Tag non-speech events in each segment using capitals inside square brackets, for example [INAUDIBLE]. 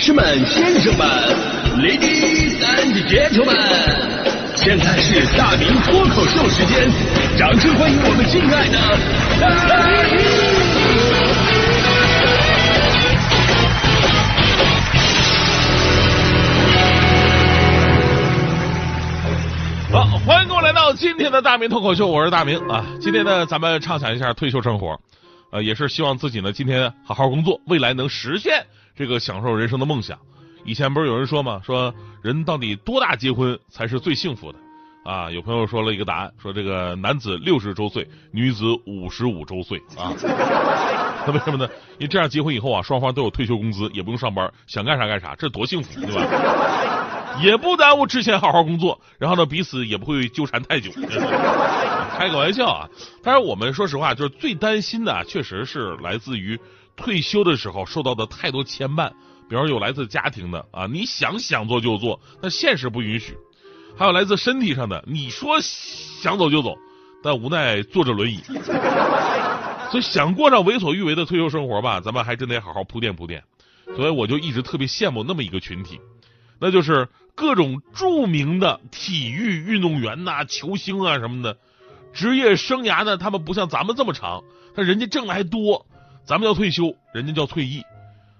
士们、先生们，Ladies and gentlemen，现在是大明脱口秀时间，掌声欢迎我们敬爱的大明！好，欢迎各位来到今天的大明脱口秀，我是大明啊。今天呢，咱们畅想一下退休生活，呃，也是希望自己呢今天好好工作，未来能实现这个享受人生的梦想。以前不是有人说吗？说人到底多大结婚才是最幸福的？啊，有朋友说了一个答案，说这个男子六十周岁，女子五十五周岁啊。[LAUGHS] 那为什么呢？因为这样结婚以后啊，双方都有退休工资，也不用上班，想干啥干啥，这多幸福，对吧？[LAUGHS] 也不耽误之前好好工作，然后呢，彼此也不会纠缠太久。[LAUGHS] 开个玩笑啊！但是我们说实话，就是最担心的，确实是来自于退休的时候受到的太多牵绊。比方有来自家庭的啊，你想想做就做，但现实不允许；还有来自身体上的，你说想走就走，但无奈坐着轮椅。所以想过上为所欲为的退休生活吧，咱们还真得好好铺垫铺垫。所以我就一直特别羡慕那么一个群体，那就是各种著名的体育运动员呐、球星啊什么的，职业生涯呢，他们不像咱们这么长，但人家挣的还多。咱们叫退休，人家叫退役。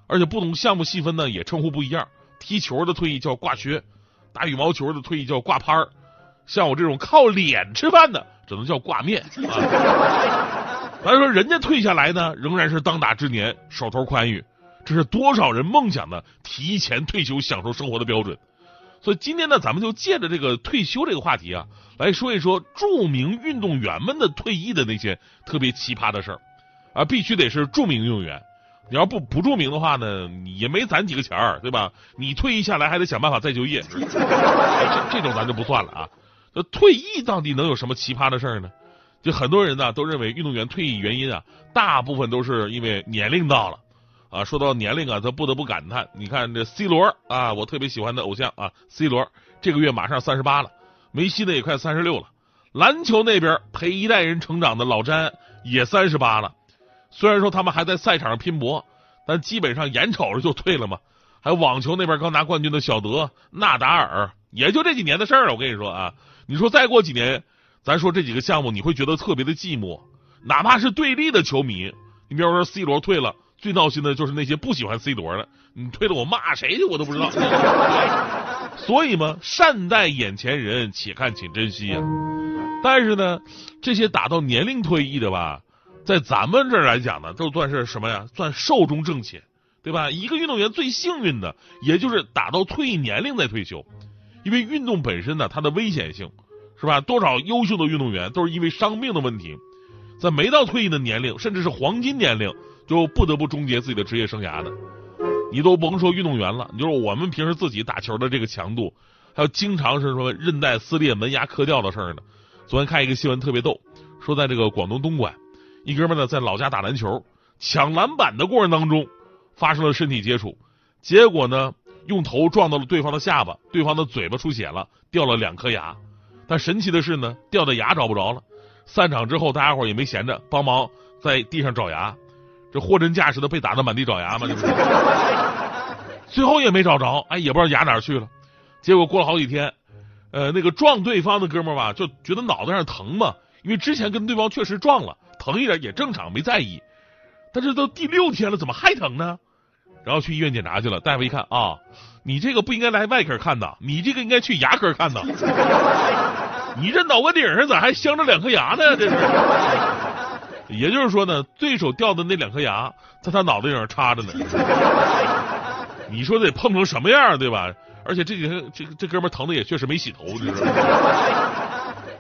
而且不同项目细分呢，也称呼不一样。踢球的退役叫挂靴，打羽毛球的退役叫挂拍儿。像我这种靠脸吃饭的，只能叫挂面。啊。咱说人家退下来呢，仍然是当打之年，手头宽裕，这是多少人梦想的提前退休享受生活的标准。所以今天呢，咱们就借着这个退休这个话题啊，来说一说著名运动员们的退役的那些特别奇葩的事儿啊，必须得是著名运动员。你要不不著名的话呢，也没攒几个钱儿，对吧？你退役下来还得想办法再就业，这这种咱就不算了啊。那退役到底能有什么奇葩的事儿呢？就很多人呢都认为运动员退役原因啊，大部分都是因为年龄到了啊。说到年龄啊，他不得不感叹，你看这 C 罗啊，我特别喜欢的偶像啊，C 罗这个月马上三十八了，梅西呢也快三十六了。篮球那边陪一代人成长的老詹也三十八了。虽然说他们还在赛场上拼搏，但基本上眼瞅着就退了嘛。还有网球那边刚拿冠军的小德、纳达尔，也就这几年的事儿了。我跟你说啊，你说再过几年，咱说这几个项目，你会觉得特别的寂寞。哪怕是对立的球迷，你比方说 C 罗退了，最闹心的就是那些不喜欢 C 罗的，你退了我骂谁去我都不知道。[LAUGHS] 所以嘛，善待眼前人，且看且珍惜啊。但是呢，这些打到年龄退役的吧。在咱们这儿来讲呢，都算是什么呀？算寿终正寝，对吧？一个运动员最幸运的，也就是打到退役年龄再退休，因为运动本身呢，它的危险性，是吧？多少优秀的运动员都是因为伤病的问题，在没到退役的年龄，甚至是黄金年龄，就不得不终结自己的职业生涯的。你都甭说运动员了，你说我们平时自己打球的这个强度，还有经常是说韧带撕裂、门牙磕掉的事儿呢。昨天看一个新闻特别逗，说在这个广东东莞。一哥们呢，在老家打篮球，抢篮板的过程当中发生了身体接触，结果呢，用头撞到了对方的下巴，对方的嘴巴出血了，掉了两颗牙。但神奇的是呢，掉的牙找不着了。散场之后，大家伙也没闲着，帮忙在地上找牙。这货真价实的被打的满地找牙嘛，就是最后也没找着，哎，也不知道牙哪去了。结果过了好几天，呃，那个撞对方的哥们吧，就觉得脑袋上疼嘛，因为之前跟对方确实撞了。疼一点也正常，没在意。但是都第六天了，怎么还疼呢？然后去医院检查去了，大夫一看啊，你这个不应该来外科看的，你这个应该去牙科看的。你这脑壳顶上咋还镶着两颗牙呢？这是。也就是说呢，对手掉的那两颗牙在他脑袋上插着呢。你说得碰成什么样，对吧？而且这几天这这哥们疼的也确实没洗头，你知道吗？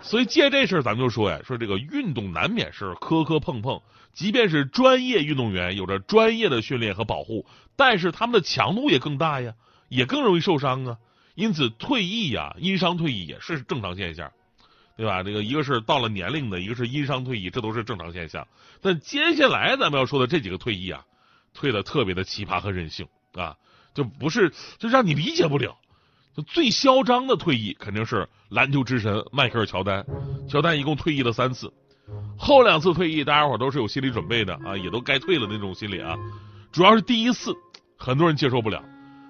所以借这事儿，咱们就说呀，说这个运动难免是磕磕碰碰，即便是专业运动员，有着专业的训练和保护，但是他们的强度也更大呀，也更容易受伤啊。因此，退役呀，因伤退役也是正常现象，对吧？这个一个是到了年龄的，一个是因伤退役，这都是正常现象。但接下来咱们要说的这几个退役啊，退的特别的奇葩和任性啊，就不是就让你理解不了。就最嚣张的退役肯定是篮球之神迈克尔乔丹，乔丹一共退役了三次，后两次退役大家伙都是有心理准备的啊，也都该退了那种心理啊。主要是第一次很多人接受不了，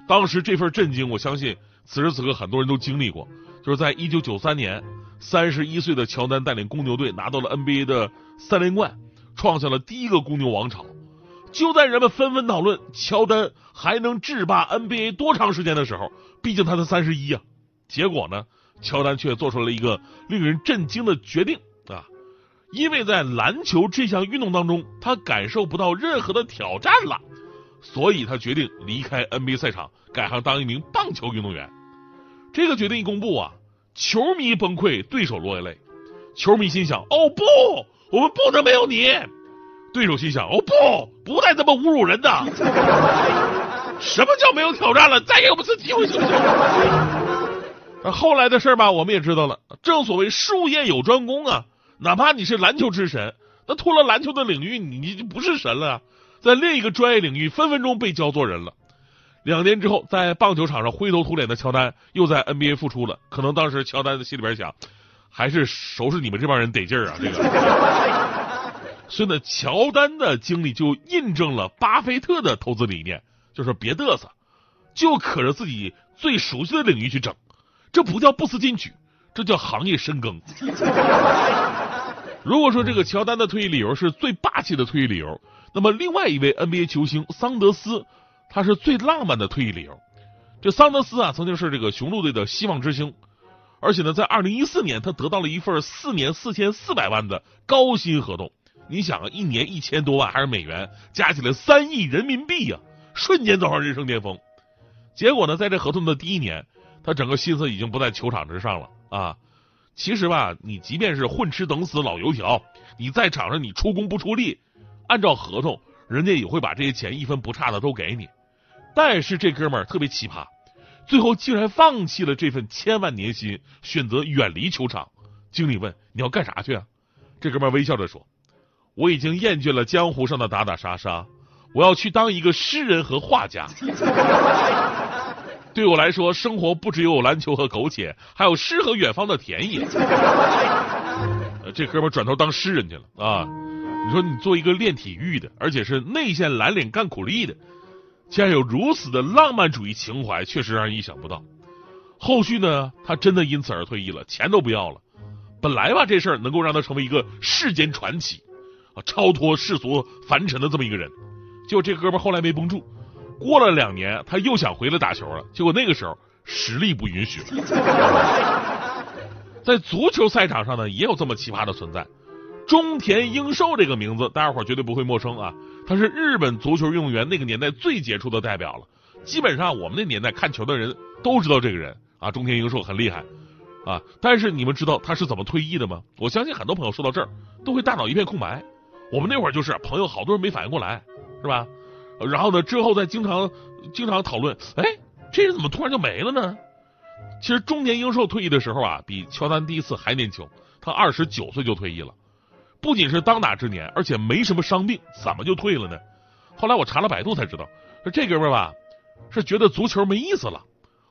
当时这份震惊，我相信此时此刻很多人都经历过。就是在一九九三年，三十一岁的乔丹带领公牛队拿到了 NBA 的三连冠，创下了第一个公牛王朝。就在人们纷纷讨论乔丹还能制霸 NBA 多长时间的时候，毕竟他才三十一啊。结果呢，乔丹却做出了一个令人震惊的决定啊！因为在篮球这项运动当中，他感受不到任何的挑战了，所以他决定离开 NBA 赛场，改行当一名棒球运动员。这个决定一公布啊，球迷崩溃，对手落泪。球迷心想：哦不，我们不能没有你。对手心想：哦不，不带这么侮辱人的。[LAUGHS] 什么叫没有挑战了？再给我们次机会行不行？后来的事儿吧，我们也知道了。正所谓术业有专攻啊，哪怕你是篮球之神，那脱了篮球的领域，你你就不是神了，在另一个专业领域，分分钟被教做人了。两年之后，在棒球场上灰头土脸的乔丹又在 NBA 复出了。可能当时乔丹的心里边想，还是收拾你们这帮人得劲儿啊！这个，[LAUGHS] 所以呢，乔丹的经历就印证了巴菲特的投资理念，就是别嘚瑟，就可着自己最熟悉的领域去整。这不叫不思进取，这叫行业深耕。如果说这个乔丹的退役理由是最霸气的退役理由，那么另外一位 NBA 球星桑德斯。他是最浪漫的退役理由。这桑德斯啊，曾经是这个雄鹿队的希望之星，而且呢，在二零一四年，他得到了一份四年四千四百万的高薪合同。你想啊，一年一千多万还是美元，加起来三亿人民币呀，瞬间走上人生巅峰。结果呢，在这合同的第一年，他整个心思已经不在球场之上了啊。其实吧，你即便是混吃等死老油条，你在场上你出工不出力，按照合同，人家也会把这些钱一分不差的都给你。但是这哥们儿特别奇葩，最后竟然放弃了这份千万年薪，选择远离球场。经理问：“你要干啥去啊？”这哥们儿微笑着说：“我已经厌倦了江湖上的打打杀杀，我要去当一个诗人和画家。[LAUGHS] 对我来说，生活不只有篮球和苟且，还有诗和远方的田野。[LAUGHS] ”这哥们儿转头当诗人去了啊！你说你做一个练体育的，而且是内线蓝领干苦力的。竟然有如此的浪漫主义情怀，确实让人意想不到。后续呢，他真的因此而退役了，钱都不要了。本来吧，这事儿能够让他成为一个世间传奇啊，超脱世俗凡尘的这么一个人。结果这哥们后来没绷住，过了两年，他又想回来打球了。结果那个时候实力不允许了。[LAUGHS] 在足球赛场上呢，也有这么奇葩的存在。中田英寿这个名字，大家伙绝对不会陌生啊。他是日本足球运动员那个年代最杰出的代表了，基本上我们那年代看球的人都知道这个人啊，中田英寿很厉害啊。但是你们知道他是怎么退役的吗？我相信很多朋友说到这儿都会大脑一片空白。我们那会儿就是朋友，好多人没反应过来，是吧？然后呢，之后再经常经常讨论，哎，这人怎么突然就没了呢？其实中年英寿退役的时候啊，比乔丹第一次还年轻，他二十九岁就退役了。不仅是当打之年，而且没什么伤病，怎么就退了呢？后来我查了百度才知道，说这哥们儿吧，是觉得足球没意思了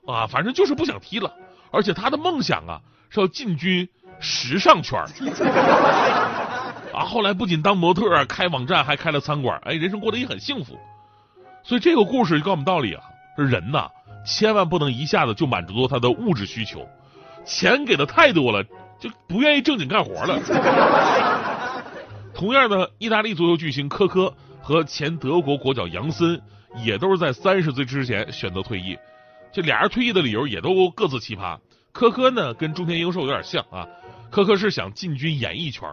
啊，反正就是不想踢了。而且他的梦想啊是要进军时尚圈 [LAUGHS] 啊。后来不仅当模特，开网站，还开了餐馆，哎，人生过得也很幸福。所以这个故事就告诉我们道理啊，这人呐，千万不能一下子就满足他的物质需求，钱给的太多了，就不愿意正经干活了。[LAUGHS] 同样的，意大利足球巨星科科和前德国国脚杨森也都是在三十岁之前选择退役。这俩人退役的理由也都各自奇葩。科科呢，跟中田英寿有点像啊。科科是想进军演艺圈，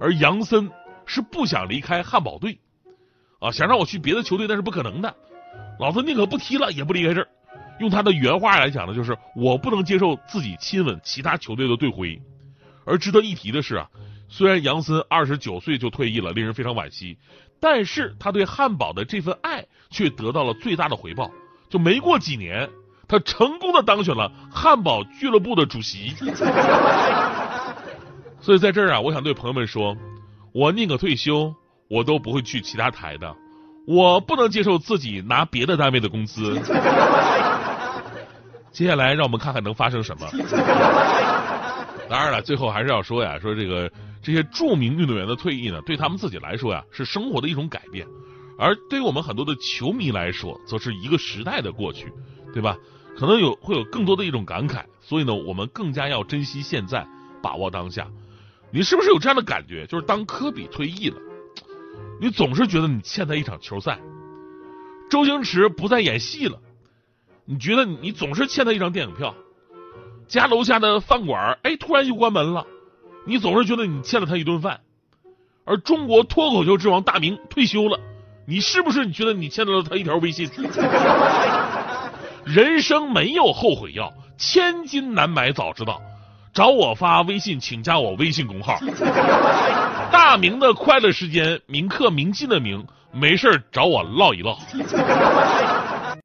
而杨森是不想离开汉堡队啊，想让我去别的球队那是不可能的。老子宁可不踢了，也不离开这儿。用他的原话来讲呢，就是我不能接受自己亲吻其他球队的队徽。而值得一提的是啊。虽然杨森二十九岁就退役了，令人非常惋惜，但是他对汉堡的这份爱却得到了最大的回报。就没过几年，他成功的当选了汉堡俱乐部的主席。[LAUGHS] 所以在这儿啊，我想对朋友们说，我宁可退休，我都不会去其他台的。我不能接受自己拿别的单位的工资。[LAUGHS] 接下来，让我们看看能发生什么。当然了，最后还是要说呀，说这个。这些著名运动员的退役呢，对他们自己来说呀，是生活的一种改变；而对于我们很多的球迷来说，则是一个时代的过去。对吧？可能有会有更多的一种感慨，所以呢，我们更加要珍惜现在，把握当下。你是不是有这样的感觉？就是当科比退役了，你总是觉得你欠他一场球赛；周星驰不再演戏了，你觉得你总是欠他一张电影票；家楼下的饭馆哎突然就关门了，你总是觉得你欠了他一顿饭；而中国脱口秀之王大明退休了，你是不是你觉得你欠了他一条微信？[LAUGHS] 人生没有后悔药，千金难买早知道。找我发微信，请加我微信公号。[LAUGHS] 大明的快乐时间，铭刻铭记的铭，没事找我唠一唠。[LAUGHS]